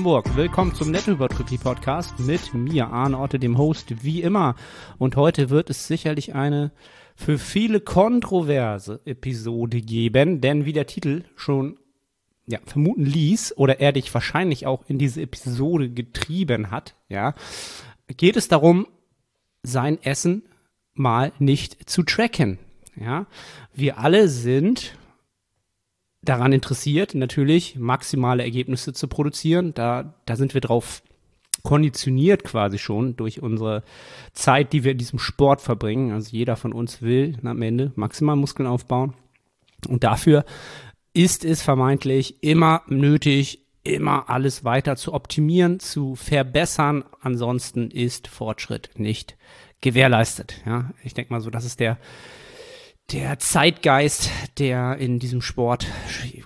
Hamburg. Willkommen zum Nettohypertrophie Podcast mit mir, Arne Otte, dem Host, wie immer. Und heute wird es sicherlich eine für viele kontroverse Episode geben, denn wie der Titel schon ja, vermuten ließ oder er dich wahrscheinlich auch in diese Episode getrieben hat, ja, geht es darum, sein Essen mal nicht zu tracken. Ja, wir alle sind daran interessiert, natürlich maximale Ergebnisse zu produzieren. Da, da sind wir drauf konditioniert quasi schon durch unsere Zeit, die wir in diesem Sport verbringen. Also jeder von uns will am Ende maximal Muskeln aufbauen. Und dafür ist es vermeintlich immer nötig, immer alles weiter zu optimieren, zu verbessern. Ansonsten ist Fortschritt nicht gewährleistet. Ja, ich denke mal so, das ist der der Zeitgeist, der in diesem Sport,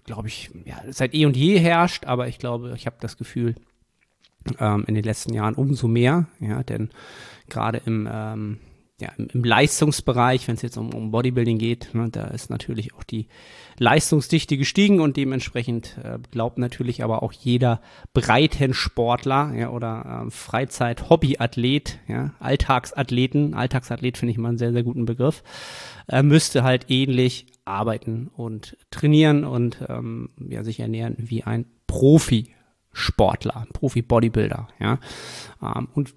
glaube ich, ja, seit eh und je herrscht, aber ich glaube, ich habe das Gefühl, ähm, in den letzten Jahren umso mehr, ja, denn gerade im, ähm, ja, im, Leistungsbereich, wenn es jetzt um, um Bodybuilding geht, ne, da ist natürlich auch die Leistungsdichte gestiegen und dementsprechend äh, glaubt natürlich aber auch jeder Breitensportler ja, oder äh, Freizeit-Hobbyathlet, ja, Alltagsathleten, Alltagsathlet finde ich mal einen sehr, sehr guten Begriff, äh, müsste halt ähnlich arbeiten und trainieren und ähm, ja, sich ernähren wie ein Profi-Sportler, Profi-Bodybuilder. Ja. Ähm, und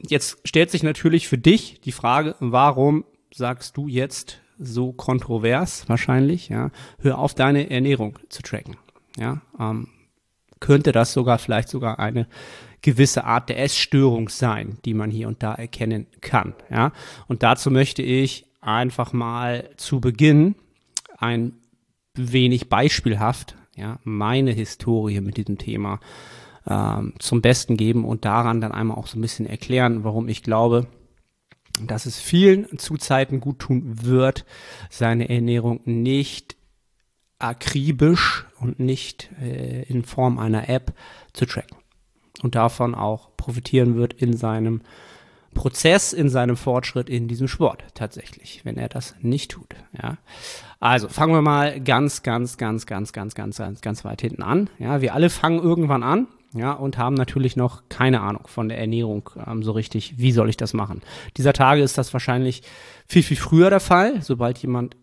jetzt stellt sich natürlich für dich die Frage, warum sagst du jetzt so kontrovers wahrscheinlich, ja, hör auf deine Ernährung zu tracken. Ja, ähm, könnte das sogar vielleicht sogar eine gewisse Art der Essstörung sein, die man hier und da erkennen kann. Ja, und dazu möchte ich einfach mal zu Beginn ein wenig beispielhaft, ja, meine Historie mit diesem Thema ähm, zum Besten geben und daran dann einmal auch so ein bisschen erklären, warum ich glaube, dass es vielen zu Zeiten gut tun wird, seine Ernährung nicht akribisch und nicht äh, in Form einer App zu tracken und davon auch profitieren wird in seinem Prozess, in seinem Fortschritt in diesem Sport tatsächlich, wenn er das nicht tut. Ja. Also fangen wir mal ganz, ganz, ganz, ganz, ganz, ganz, ganz, ganz weit hinten an. Ja, wir alle fangen irgendwann an ja, und haben natürlich noch keine Ahnung von der Ernährung ähm, so richtig, wie soll ich das machen. Dieser Tage ist das wahrscheinlich viel, viel früher der Fall, sobald jemand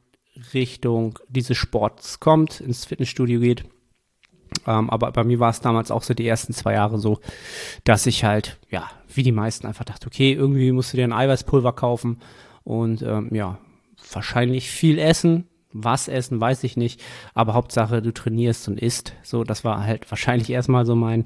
Richtung dieses Sports kommt, ins Fitnessstudio geht. Ähm, aber bei mir war es damals auch so die ersten zwei Jahre so, dass ich halt, ja, wie die meisten einfach dachte, okay, irgendwie musst du dir ein Eiweißpulver kaufen und ähm, ja, wahrscheinlich viel essen, was essen, weiß ich nicht. Aber Hauptsache, du trainierst und isst. So, das war halt wahrscheinlich erstmal so mein,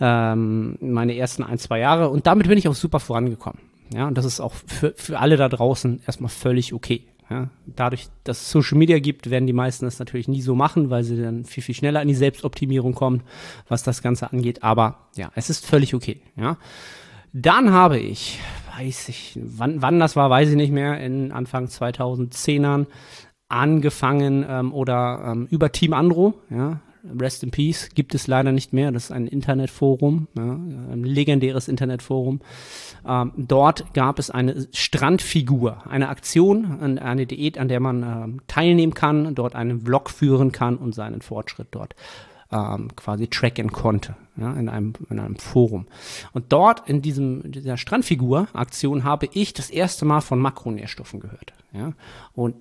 ähm, meine ersten ein, zwei Jahre. Und damit bin ich auch super vorangekommen. Ja, und das ist auch für, für alle da draußen erstmal völlig okay. Ja, dadurch, dass es Social Media gibt, werden die meisten das natürlich nie so machen, weil sie dann viel, viel schneller in die Selbstoptimierung kommen, was das Ganze angeht. Aber ja, es ist völlig okay. Ja. Dann habe ich, weiß ich, wann, wann das war, weiß ich nicht mehr, in Anfang 2010ern angefangen ähm, oder ähm, über Team Andro, ja, Rest in Peace, gibt es leider nicht mehr. Das ist ein Internetforum, ja, ein legendäres Internetforum. Ähm, dort gab es eine Strandfigur, eine Aktion, eine Diät, an der man ähm, teilnehmen kann, dort einen Vlog führen kann und seinen Fortschritt dort ähm, quasi tracken konnte, ja, in einem, in einem Forum. Und dort in diesem, dieser Strandfigur-Aktion habe ich das erste Mal von Makronährstoffen gehört. Ja, und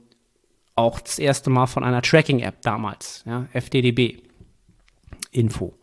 auch das erste Mal von einer Tracking-App damals, ja, FDDB. Info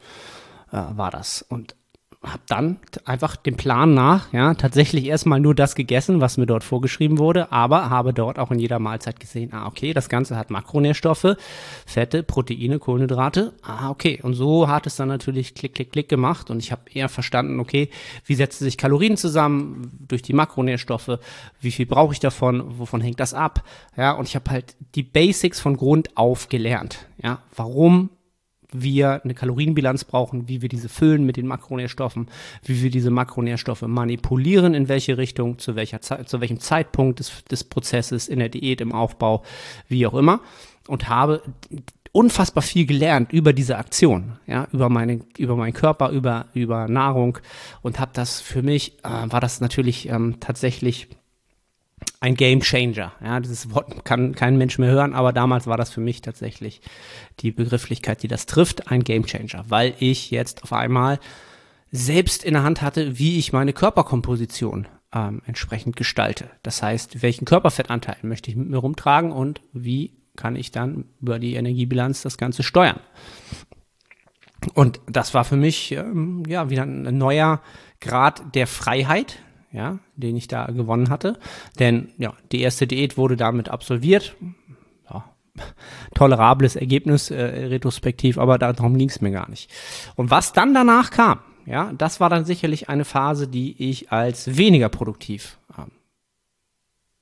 äh, war das. Und habe dann einfach dem Plan nach, ja, tatsächlich erstmal nur das gegessen, was mir dort vorgeschrieben wurde, aber habe dort auch in jeder Mahlzeit gesehen, ah, okay, das Ganze hat Makronährstoffe, Fette, Proteine, Kohlenhydrate, ah, okay. Und so hat es dann natürlich klick, klick, klick gemacht und ich habe eher verstanden, okay, wie setzen sich Kalorien zusammen durch die Makronährstoffe, wie viel brauche ich davon, wovon hängt das ab, ja, und ich habe halt die Basics von Grund auf gelernt, ja, warum wir eine Kalorienbilanz brauchen, wie wir diese füllen mit den Makronährstoffen, wie wir diese Makronährstoffe manipulieren, in welche Richtung, zu, welcher zu welchem Zeitpunkt des, des Prozesses, in der Diät, im Aufbau, wie auch immer. Und habe unfassbar viel gelernt über diese Aktion, ja, über meine, über meinen Körper, über über Nahrung und habe das für mich äh, war das natürlich ähm, tatsächlich ein Game Changer. Ja, dieses Wort kann kein Mensch mehr hören, aber damals war das für mich tatsächlich die Begrifflichkeit, die das trifft, ein Game Changer, weil ich jetzt auf einmal selbst in der Hand hatte, wie ich meine Körperkomposition ähm, entsprechend gestalte. Das heißt, welchen Körperfettanteil möchte ich mit mir rumtragen und wie kann ich dann über die Energiebilanz das Ganze steuern. Und das war für mich ähm, ja wieder ein neuer Grad der Freiheit, ja, den ich da gewonnen hatte. Denn ja, die erste Diät wurde damit absolviert. Ja, tolerables Ergebnis äh, retrospektiv, aber darum ging es mir gar nicht. Und was dann danach kam, ja, das war dann sicherlich eine Phase, die ich als weniger produktiv ähm,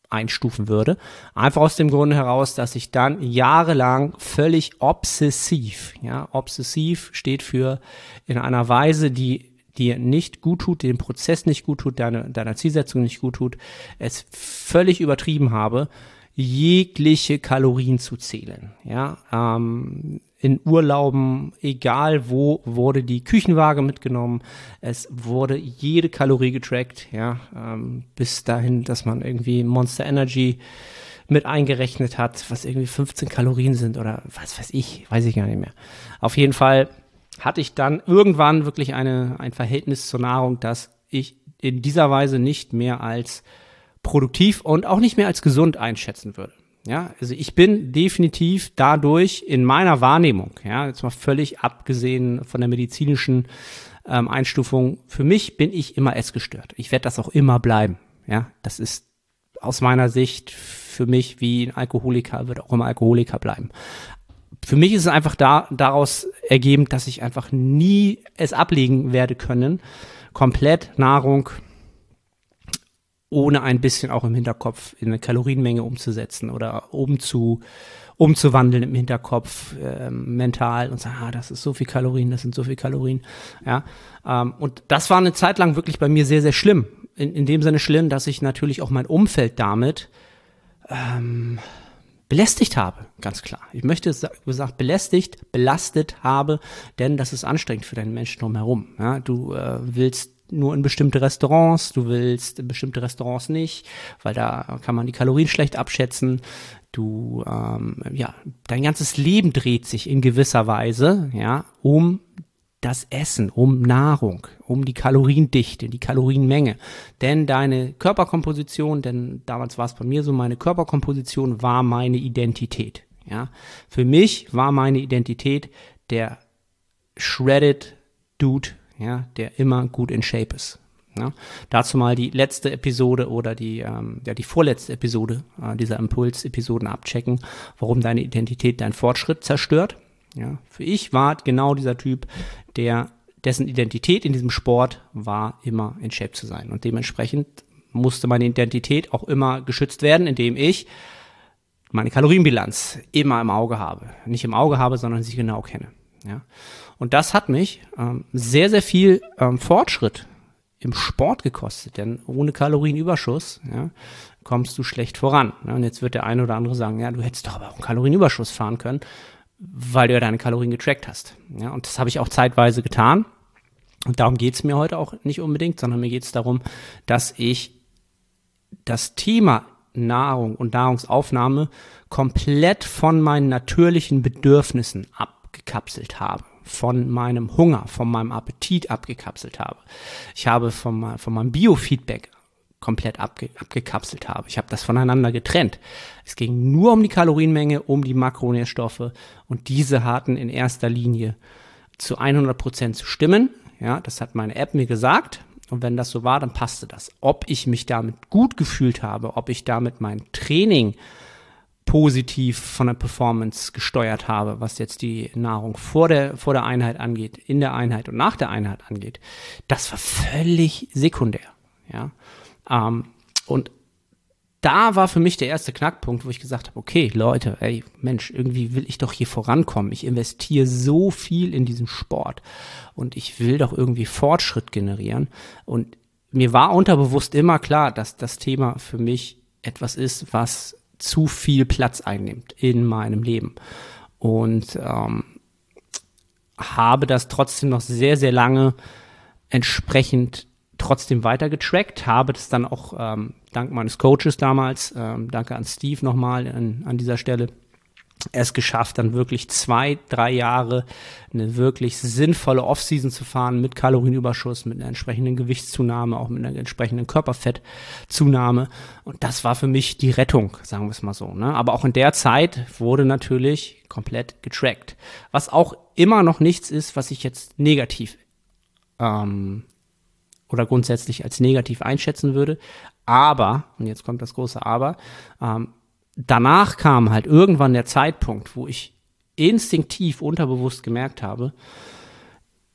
einstufen würde. Einfach aus dem Grunde heraus, dass ich dann jahrelang völlig obsessiv, ja, obsessiv steht für in einer Weise, die dir nicht gut tut, den Prozess nicht gut tut, deine, deiner Zielsetzung nicht gut tut, es völlig übertrieben habe, jegliche Kalorien zu zählen. Ja, ähm, in Urlauben, egal wo, wurde die Küchenwaage mitgenommen. Es wurde jede Kalorie getrackt, ja, ähm, bis dahin, dass man irgendwie Monster Energy mit eingerechnet hat, was irgendwie 15 Kalorien sind oder was weiß ich, weiß ich gar nicht mehr. Auf jeden Fall hatte ich dann irgendwann wirklich eine, ein Verhältnis zur Nahrung, das ich in dieser Weise nicht mehr als produktiv und auch nicht mehr als gesund einschätzen würde. Ja, also ich bin definitiv dadurch in meiner Wahrnehmung, ja, jetzt mal völlig abgesehen von der medizinischen ähm, Einstufung, für mich bin ich immer essgestört. Ich werde das auch immer bleiben. Ja, das ist aus meiner Sicht für mich wie ein Alkoholiker, wird auch immer Alkoholiker bleiben. Für mich ist es einfach da, daraus ergeben, dass ich einfach nie es ablegen werde können, komplett Nahrung ohne ein bisschen auch im Hinterkopf in eine Kalorienmenge umzusetzen oder umzu, umzuwandeln im Hinterkopf äh, mental und sagen, ah, das ist so viel Kalorien, das sind so viel Kalorien. Ja, ähm, und das war eine Zeit lang wirklich bei mir sehr, sehr schlimm. In, in dem Sinne schlimm, dass ich natürlich auch mein Umfeld damit ähm, belästigt habe, ganz klar. Ich möchte gesagt belästigt, belastet habe, denn das ist anstrengend für deinen Menschen drumherum. Ja, du äh, willst nur in bestimmte Restaurants, du willst in bestimmte Restaurants nicht, weil da kann man die Kalorien schlecht abschätzen. Du, ähm, ja, dein ganzes Leben dreht sich in gewisser Weise, ja, um das Essen, um Nahrung, um die Kaloriendichte, die Kalorienmenge. Denn deine Körperkomposition, denn damals war es bei mir so, meine Körperkomposition war meine Identität. Ja, für mich war meine Identität der shredded Dude ja, der immer gut in Shape ist. Ja, dazu mal die letzte Episode oder die, ähm, ja, die vorletzte Episode äh, dieser Impuls-Episoden abchecken, warum deine Identität deinen Fortschritt zerstört. Ja, für ich war genau dieser Typ, der dessen Identität in diesem Sport war, immer in Shape zu sein. Und dementsprechend musste meine Identität auch immer geschützt werden, indem ich meine Kalorienbilanz immer im Auge habe. Nicht im Auge habe, sondern sie genau kenne. Ja. Und das hat mich ähm, sehr, sehr viel ähm, Fortschritt im Sport gekostet, denn ohne Kalorienüberschuss ja, kommst du schlecht voran. Ne? Und jetzt wird der eine oder andere sagen, ja, du hättest doch aber auch einen Kalorienüberschuss fahren können, weil du ja deine Kalorien getrackt hast. Ja, und das habe ich auch zeitweise getan. Und darum geht es mir heute auch nicht unbedingt, sondern mir geht es darum, dass ich das Thema Nahrung und Nahrungsaufnahme komplett von meinen natürlichen Bedürfnissen abgekapselt habe von meinem Hunger, von meinem Appetit abgekapselt habe. Ich habe von, von meinem Biofeedback komplett abge, abgekapselt habe. Ich habe das voneinander getrennt. Es ging nur um die Kalorienmenge, um die Makronährstoffe und diese hatten in erster Linie zu 100 Prozent zu stimmen. Ja, das hat meine App mir gesagt. Und wenn das so war, dann passte das. Ob ich mich damit gut gefühlt habe, ob ich damit mein Training positiv von der Performance gesteuert habe, was jetzt die Nahrung vor der, vor der Einheit angeht, in der Einheit und nach der Einheit angeht, das war völlig sekundär. Ja? Ähm, und da war für mich der erste Knackpunkt, wo ich gesagt habe, okay, Leute, ey, Mensch, irgendwie will ich doch hier vorankommen. Ich investiere so viel in diesen Sport und ich will doch irgendwie Fortschritt generieren. Und mir war unterbewusst immer klar, dass das Thema für mich etwas ist, was zu viel Platz einnimmt in meinem Leben. Und ähm, habe das trotzdem noch sehr, sehr lange entsprechend trotzdem weiter getrackt, habe das dann auch ähm, dank meines Coaches damals, ähm, danke an Steve nochmal an, an dieser Stelle, es geschafft, dann wirklich zwei, drei Jahre eine wirklich sinnvolle Offseason zu fahren mit Kalorienüberschuss, mit einer entsprechenden Gewichtszunahme, auch mit einer entsprechenden Körperfettzunahme. Und das war für mich die Rettung, sagen wir es mal so. Ne? Aber auch in der Zeit wurde natürlich komplett getrackt. Was auch immer noch nichts ist, was ich jetzt negativ ähm, oder grundsätzlich als negativ einschätzen würde. Aber, und jetzt kommt das große Aber, ähm, danach kam halt irgendwann der Zeitpunkt, wo ich instinktiv unterbewusst gemerkt habe,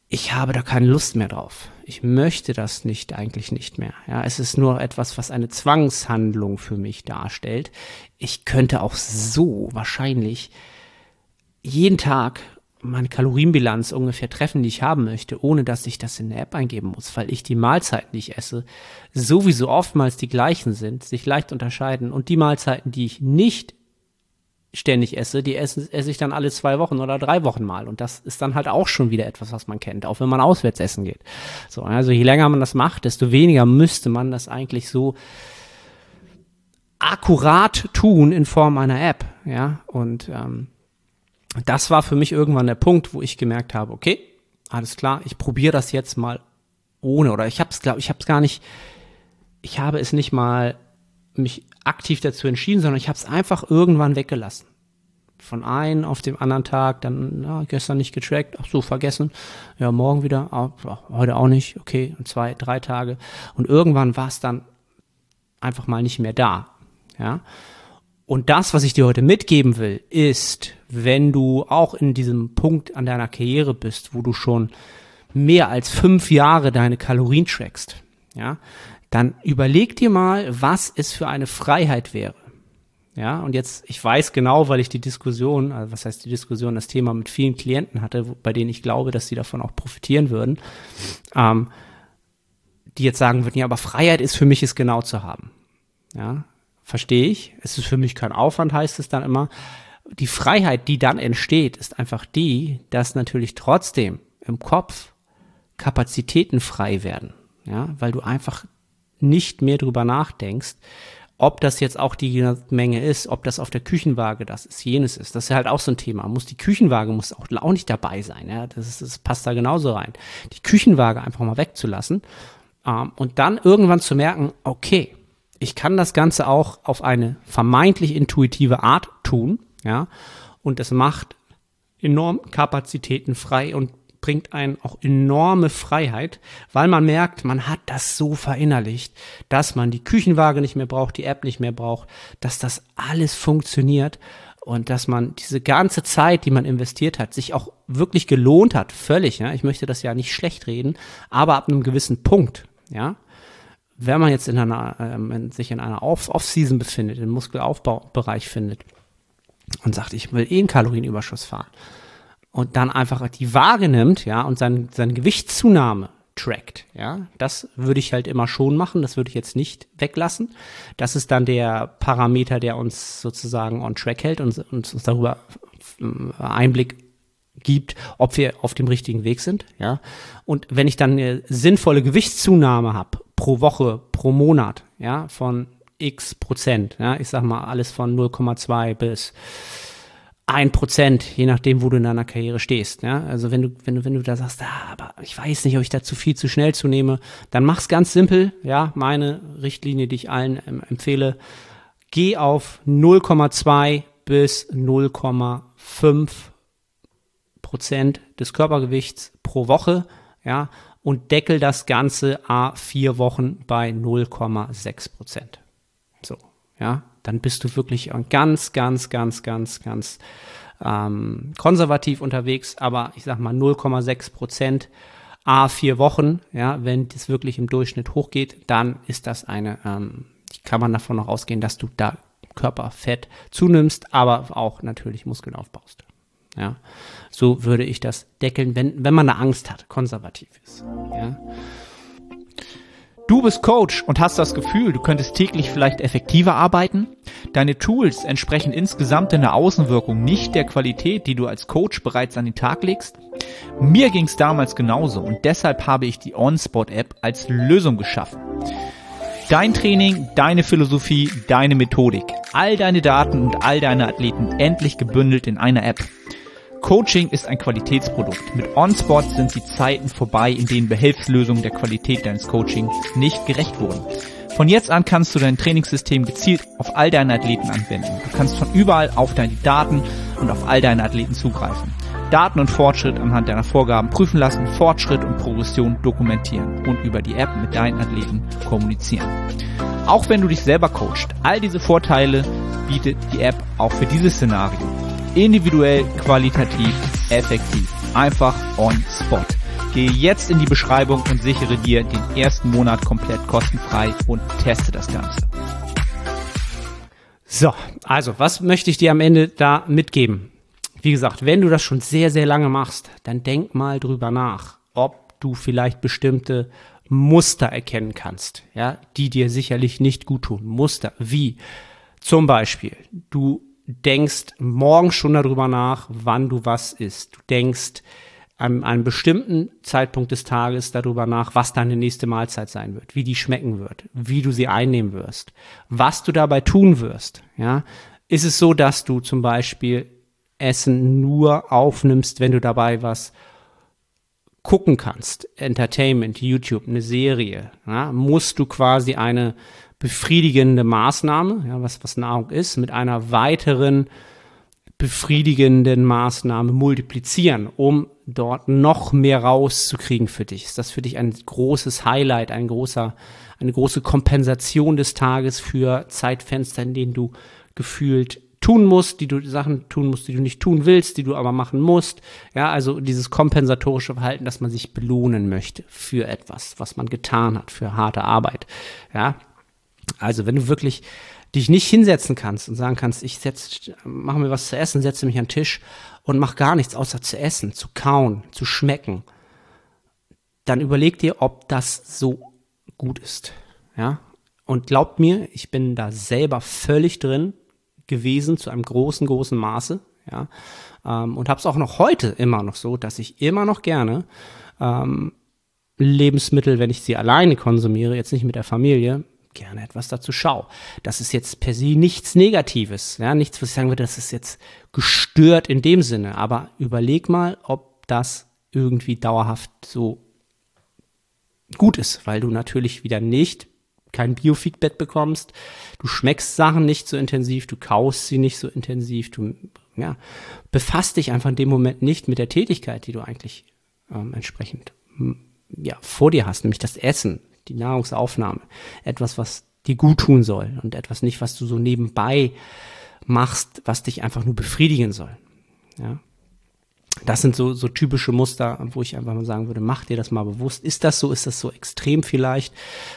ich habe da keine Lust mehr drauf. Ich möchte das nicht, eigentlich nicht mehr. Ja, es ist nur etwas, was eine Zwangshandlung für mich darstellt. Ich könnte auch so wahrscheinlich jeden Tag meine Kalorienbilanz ungefähr treffen, die ich haben möchte, ohne dass ich das in der App eingeben muss, weil ich die Mahlzeiten, die ich esse, sowieso oftmals die gleichen sind, sich leicht unterscheiden und die Mahlzeiten, die ich nicht ständig esse, die esse, esse ich dann alle zwei Wochen oder drei Wochen mal. Und das ist dann halt auch schon wieder etwas, was man kennt, auch wenn man auswärts essen geht. So, also je länger man das macht, desto weniger müsste man das eigentlich so akkurat tun in Form einer App. Ja, und ähm, das war für mich irgendwann der Punkt, wo ich gemerkt habe, okay, alles klar, ich probiere das jetzt mal ohne oder ich habe es glaube ich habe es gar nicht ich habe es nicht mal mich aktiv dazu entschieden, sondern ich habe es einfach irgendwann weggelassen. Von einem auf dem anderen Tag, dann ja, gestern nicht getrackt, ach so, vergessen. Ja, morgen wieder, ah, heute auch nicht, okay, zwei, drei Tage. Und irgendwann war es dann einfach mal nicht mehr da. Ja. Und das, was ich dir heute mitgeben will, ist, wenn du auch in diesem Punkt an deiner Karriere bist, wo du schon mehr als fünf Jahre deine Kalorien trackst, ja, dann überleg dir mal, was es für eine Freiheit wäre. Ja, und jetzt, ich weiß genau, weil ich die Diskussion, also was heißt die Diskussion, das Thema mit vielen Klienten hatte, bei denen ich glaube, dass sie davon auch profitieren würden, ähm, die jetzt sagen würden, ja, aber Freiheit ist für mich, es genau zu haben. Ja, verstehe ich. Es ist für mich kein Aufwand, heißt es dann immer. Die Freiheit, die dann entsteht, ist einfach die, dass natürlich trotzdem im Kopf Kapazitäten frei werden. Ja, weil du einfach nicht mehr drüber nachdenkst, ob das jetzt auch die Menge ist, ob das auf der Küchenwaage das ist, jenes ist. Das ist halt auch so ein Thema. Muss die Küchenwaage muss auch, auch nicht dabei sein. Ja? Das, ist, das passt da genauso rein. Die Küchenwaage einfach mal wegzulassen ähm, und dann irgendwann zu merken, okay, ich kann das Ganze auch auf eine vermeintlich intuitive Art tun, ja, und es macht enorm Kapazitäten frei und bringt einen auch enorme Freiheit, weil man merkt, man hat das so verinnerlicht, dass man die Küchenwaage nicht mehr braucht, die App nicht mehr braucht, dass das alles funktioniert und dass man diese ganze Zeit, die man investiert hat, sich auch wirklich gelohnt hat, völlig, ja. Ich möchte das ja nicht schlecht reden, aber ab einem gewissen Punkt, ja, wenn man jetzt in einer, ähm, sich in einer Off-Season befindet, im Muskelaufbaubereich findet und sagt, ich will eh einen Kalorienüberschuss fahren und dann einfach die Waage nimmt, ja, und sein, seine Gewichtszunahme trackt, ja, das würde ich halt immer schon machen, das würde ich jetzt nicht weglassen. Das ist dann der Parameter, der uns sozusagen on track hält und, und uns darüber äh, Einblick gibt, ob wir auf dem richtigen Weg sind, ja. Und wenn ich dann eine sinnvolle Gewichtszunahme habe pro Woche, pro Monat, ja, von x Prozent, ja, ich sag mal alles von 0,2 bis ein Prozent, je nachdem, wo du in deiner Karriere stehst. Ja? Also wenn du, wenn du, wenn du da sagst, ah, aber ich weiß nicht, ob ich da zu viel zu schnell zunehme, dann mach's ganz simpel. Ja, meine Richtlinie, die ich allen empfehle, geh auf 0,2 bis 0,5 Prozent des Körpergewichts pro Woche, ja, und deckel das Ganze a vier Wochen bei 0,6 Prozent. So, ja, dann bist du wirklich ganz, ganz, ganz, ganz, ganz ähm, konservativ unterwegs, aber ich sag mal 0,6 Prozent a vier Wochen, ja, wenn das wirklich im Durchschnitt hochgeht, dann ist das eine, ähm, kann man davon noch ausgehen, dass du da Körperfett zunimmst, aber auch natürlich Muskeln aufbaust. Ja, so würde ich das deckeln, wenn, wenn man eine Angst hat, konservativ ist. Ja. Du bist Coach und hast das Gefühl, du könntest täglich vielleicht effektiver arbeiten? Deine Tools entsprechen insgesamt in der Außenwirkung nicht der Qualität, die du als Coach bereits an den Tag legst? Mir ging es damals genauso und deshalb habe ich die OnSpot-App als Lösung geschaffen. Dein Training, deine Philosophie, deine Methodik, all deine Daten und all deine Athleten endlich gebündelt in einer App. Coaching ist ein Qualitätsprodukt. Mit OnSpot sind die Zeiten vorbei, in denen Behelfslösungen der Qualität deines Coachings nicht gerecht wurden. Von jetzt an kannst du dein Trainingssystem gezielt auf all deine Athleten anwenden. Du kannst von überall auf deine Daten und auf all deine Athleten zugreifen. Daten und Fortschritt anhand deiner Vorgaben prüfen lassen, Fortschritt und Progression dokumentieren und über die App mit deinen Athleten kommunizieren. Auch wenn du dich selber coachst, all diese Vorteile bietet die App auch für dieses Szenario individuell, qualitativ, effektiv. Einfach on spot. Gehe jetzt in die Beschreibung und sichere dir den ersten Monat komplett kostenfrei und teste das Ganze. So, also, was möchte ich dir am Ende da mitgeben? Wie gesagt, wenn du das schon sehr, sehr lange machst, dann denk mal drüber nach, ob du vielleicht bestimmte Muster erkennen kannst, ja, die dir sicherlich nicht gut tun. Muster wie zum Beispiel, du denkst morgen schon darüber nach, wann du was isst. Du denkst an einem bestimmten Zeitpunkt des Tages darüber nach, was deine nächste Mahlzeit sein wird, wie die schmecken wird, wie du sie einnehmen wirst, was du dabei tun wirst. Ja, ist es so, dass du zum Beispiel Essen nur aufnimmst, wenn du dabei was gucken kannst, Entertainment, YouTube, eine Serie, ja, musst du quasi eine befriedigende Maßnahme, ja, was, was Nahrung ist, mit einer weiteren befriedigenden Maßnahme multiplizieren, um dort noch mehr rauszukriegen für dich. Ist das für dich ein großes Highlight, ein großer, eine große Kompensation des Tages für Zeitfenster, in denen du gefühlt tun musst, die du Sachen tun musst, die du nicht tun willst, die du aber machen musst. Ja, also dieses kompensatorische Verhalten, dass man sich belohnen möchte für etwas, was man getan hat, für harte Arbeit. Ja, also wenn du wirklich dich nicht hinsetzen kannst und sagen kannst, ich setz, mache mir was zu essen, setze mich an den Tisch und mach gar nichts außer zu essen, zu kauen, zu schmecken, dann überleg dir, ob das so gut ist. Ja? Und glaubt mir, ich bin da selber völlig drin gewesen zu einem großen, großen Maße. Ja? Ähm, und habe es auch noch heute immer noch so, dass ich immer noch gerne ähm, Lebensmittel, wenn ich sie alleine konsumiere, jetzt nicht mit der Familie, gerne etwas dazu schau. Das ist jetzt per se nichts Negatives, ja, nichts, was ich sagen würde, das ist jetzt gestört in dem Sinne, aber überleg mal, ob das irgendwie dauerhaft so gut ist, weil du natürlich wieder nicht kein Biofeedback bekommst, du schmeckst Sachen nicht so intensiv, du kaust sie nicht so intensiv, du ja, befasst dich einfach in dem Moment nicht mit der Tätigkeit, die du eigentlich ähm, entsprechend ja, vor dir hast, nämlich das Essen, die Nahrungsaufnahme. Etwas, was dir gut tun soll und etwas nicht, was du so nebenbei machst, was dich einfach nur befriedigen soll. Ja. Das sind so, so typische Muster, wo ich einfach mal sagen würde, mach dir das mal bewusst. Ist das so? Ist das so extrem vielleicht,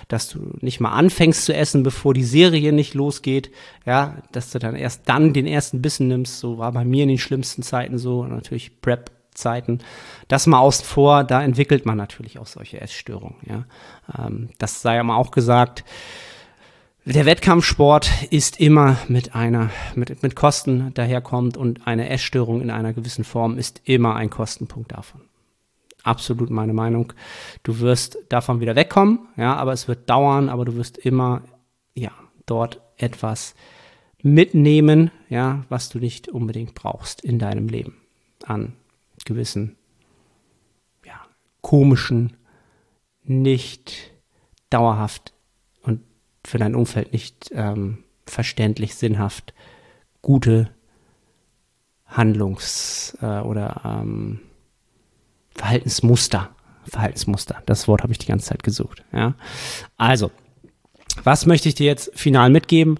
dass du nicht mal anfängst zu essen, bevor die Serie nicht losgeht? Ja, dass du dann erst dann den ersten Bissen nimmst. So war bei mir in den schlimmsten Zeiten so. Natürlich Prep Zeiten. Das mal außen vor, da entwickelt man natürlich auch solche Essstörungen. Ja. Ähm, das sei aber auch gesagt. Der Wettkampfsport ist immer mit einer, mit, mit Kosten daherkommt und eine Essstörung in einer gewissen Form ist immer ein Kostenpunkt davon. Absolut meine Meinung. Du wirst davon wieder wegkommen, ja, aber es wird dauern, aber du wirst immer, ja, dort etwas mitnehmen, ja, was du nicht unbedingt brauchst in deinem Leben an gewissen, ja, komischen, nicht dauerhaft und für dein Umfeld nicht ähm, verständlich, sinnhaft gute Handlungs- äh, oder ähm, Verhaltensmuster. Verhaltensmuster. Das Wort habe ich die ganze Zeit gesucht. Ja. Also, was möchte ich dir jetzt final mitgeben?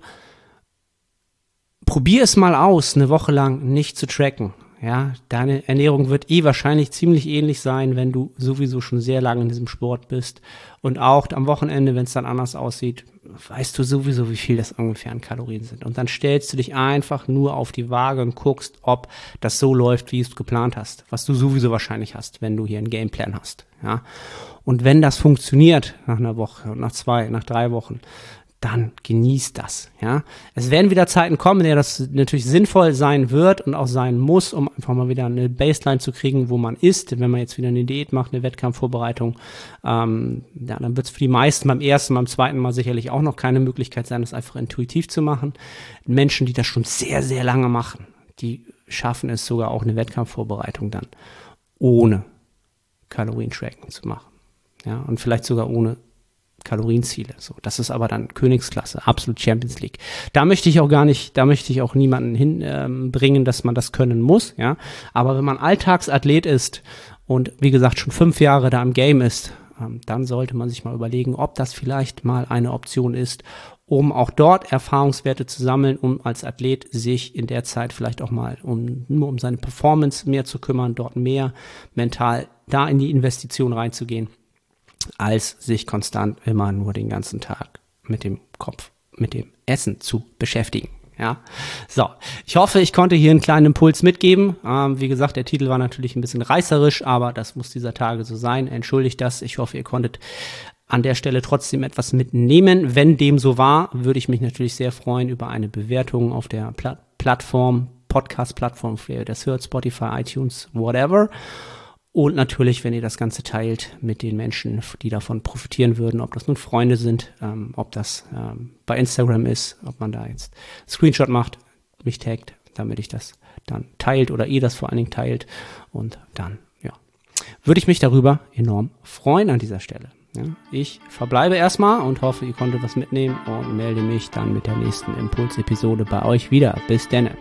Probier es mal aus, eine Woche lang nicht zu tracken. Ja, deine Ernährung wird eh wahrscheinlich ziemlich ähnlich sein, wenn du sowieso schon sehr lange in diesem Sport bist. Und auch am Wochenende, wenn es dann anders aussieht, weißt du sowieso, wie viel das ungefähr an Kalorien sind. Und dann stellst du dich einfach nur auf die Waage und guckst, ob das so läuft, wie du es geplant hast, was du sowieso wahrscheinlich hast, wenn du hier einen Gameplan hast. Ja. Und wenn das funktioniert nach einer Woche, nach zwei, nach drei Wochen, dann genießt das, ja. Es werden wieder Zeiten kommen, in der das natürlich sinnvoll sein wird und auch sein muss, um einfach mal wieder eine Baseline zu kriegen, wo man ist. Wenn man jetzt wieder eine Diät macht, eine Wettkampfvorbereitung, ähm, ja, dann wird es für die meisten beim ersten, beim zweiten Mal sicherlich auch noch keine Möglichkeit sein, das einfach intuitiv zu machen. Menschen, die das schon sehr, sehr lange machen, die schaffen es sogar auch eine Wettkampfvorbereitung dann ohne Kalorien-Tracken zu machen. Ja, und vielleicht sogar ohne Kalorienziele. So, das ist aber dann Königsklasse, absolut Champions League. Da möchte ich auch gar nicht, da möchte ich auch niemanden hinbringen, ähm, dass man das können muss, ja. Aber wenn man Alltagsathlet ist und wie gesagt schon fünf Jahre da im Game ist, ähm, dann sollte man sich mal überlegen, ob das vielleicht mal eine Option ist, um auch dort Erfahrungswerte zu sammeln, um als Athlet sich in der Zeit vielleicht auch mal um, nur um seine Performance mehr zu kümmern, dort mehr mental da in die Investition reinzugehen als sich konstant immer nur den ganzen Tag mit dem Kopf, mit dem Essen zu beschäftigen. Ja, so. Ich hoffe, ich konnte hier einen kleinen Impuls mitgeben. Ähm, wie gesagt, der Titel war natürlich ein bisschen reißerisch, aber das muss dieser Tage so sein. Entschuldigt das. Ich hoffe, ihr konntet an der Stelle trotzdem etwas mitnehmen. Wenn dem so war, würde ich mich natürlich sehr freuen über eine Bewertung auf der Pla Plattform, Podcast-Plattform, das hört, Spotify, iTunes, whatever. Und natürlich, wenn ihr das Ganze teilt mit den Menschen, die davon profitieren würden, ob das nun Freunde sind, ähm, ob das ähm, bei Instagram ist, ob man da jetzt Screenshot macht, mich taggt, damit ich das dann teilt oder ihr das vor allen Dingen teilt. Und dann, ja, würde ich mich darüber enorm freuen an dieser Stelle. Ja, ich verbleibe erstmal und hoffe, ihr konntet was mitnehmen und melde mich dann mit der nächsten Impulsepisode bei euch wieder. Bis denne.